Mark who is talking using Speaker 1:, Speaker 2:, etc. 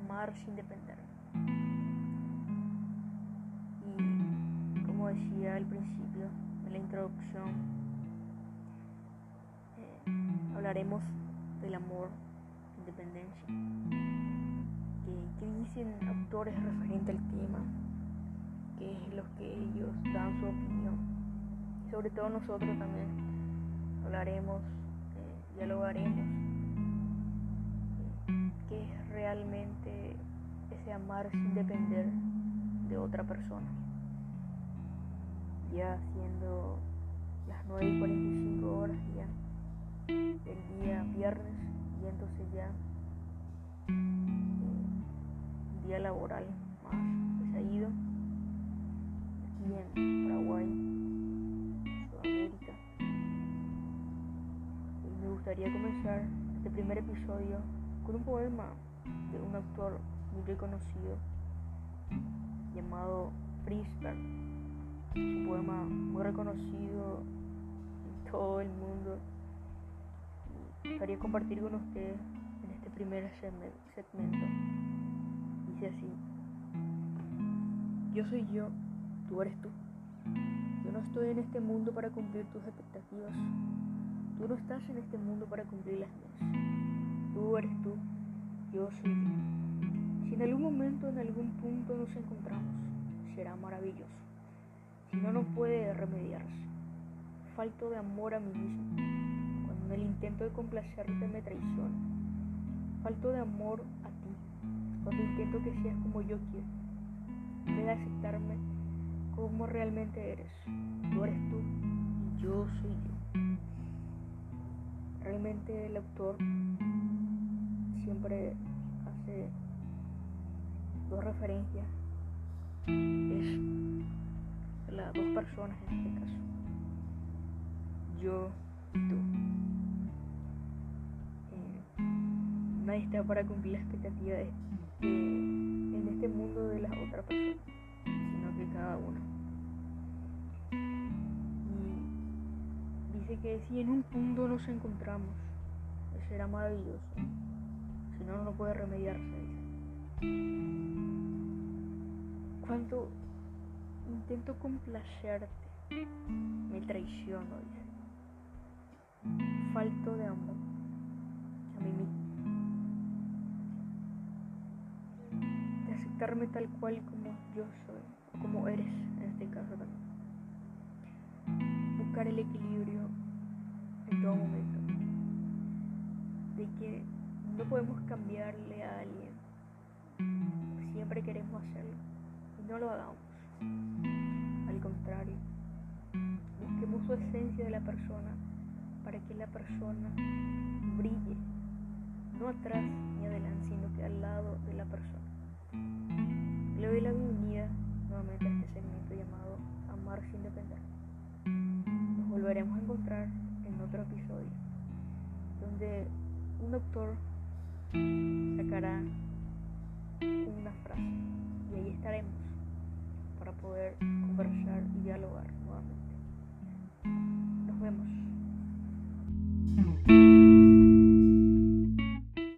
Speaker 1: amar sin depender. Y como decía al principio de la introducción, eh, hablaremos del amor, independencia, que, dicen autores referentes al tema, que es lo que ellos dan su opinión. Y sobre todo nosotros también hablaremos, eh, dialogaremos qué realmente ese amar sin depender de otra persona. Ya siendo las 9 y 45 horas ya el día viernes y entonces ya eh, día laboral más se ha ido aquí en Paraguay, Sudamérica. Y me gustaría comenzar este primer episodio con un poema de un autor muy reconocido llamado Frisberg. Un poema muy reconocido en todo el mundo. Y gustaría compartir con ustedes en este primer segmento. Dice así. Yo soy yo, tú eres tú. Yo no estoy en este mundo para cumplir tus expectativas. Tú no estás en este mundo para cumplir las mías. Tú eres tú, yo soy yo. Si en algún momento, en algún punto nos encontramos, será maravilloso. Si no, no puede remediarse. Falto de amor a mí mismo, cuando en el intento de complacerte me traiciona. Falto de amor a ti, cuando intento que seas como yo quiero. En vez de aceptarme como realmente eres. Tú eres tú y yo soy yo. Realmente el autor siempre dos referencias. Es las dos personas en este caso. Yo y tú. Eh, nadie está para cumplir las expectativas en este mundo de las otras personas, sino que cada uno. Y dice que si en un punto nos encontramos, será maravilloso si no, no puede remediarse. Cuando intento complacerte, me traiciono, dice. Falto de amor a mí mismo. De aceptarme tal cual como yo soy, o como eres en este caso también. Buscar el equilibrio en todo momento. De que no podemos cambiarle a alguien. Siempre queremos hacerlo y no lo hagamos. Al contrario, busquemos su esencia de la persona para que la persona brille, no atrás ni adelante, sino que al lado de la persona. Le doy la bienvenida nuevamente a este segmento llamado Amar sin depender. Nos volveremos a encontrar en otro episodio donde un doctor sacará una frase y ahí estaremos para poder conversar y dialogar.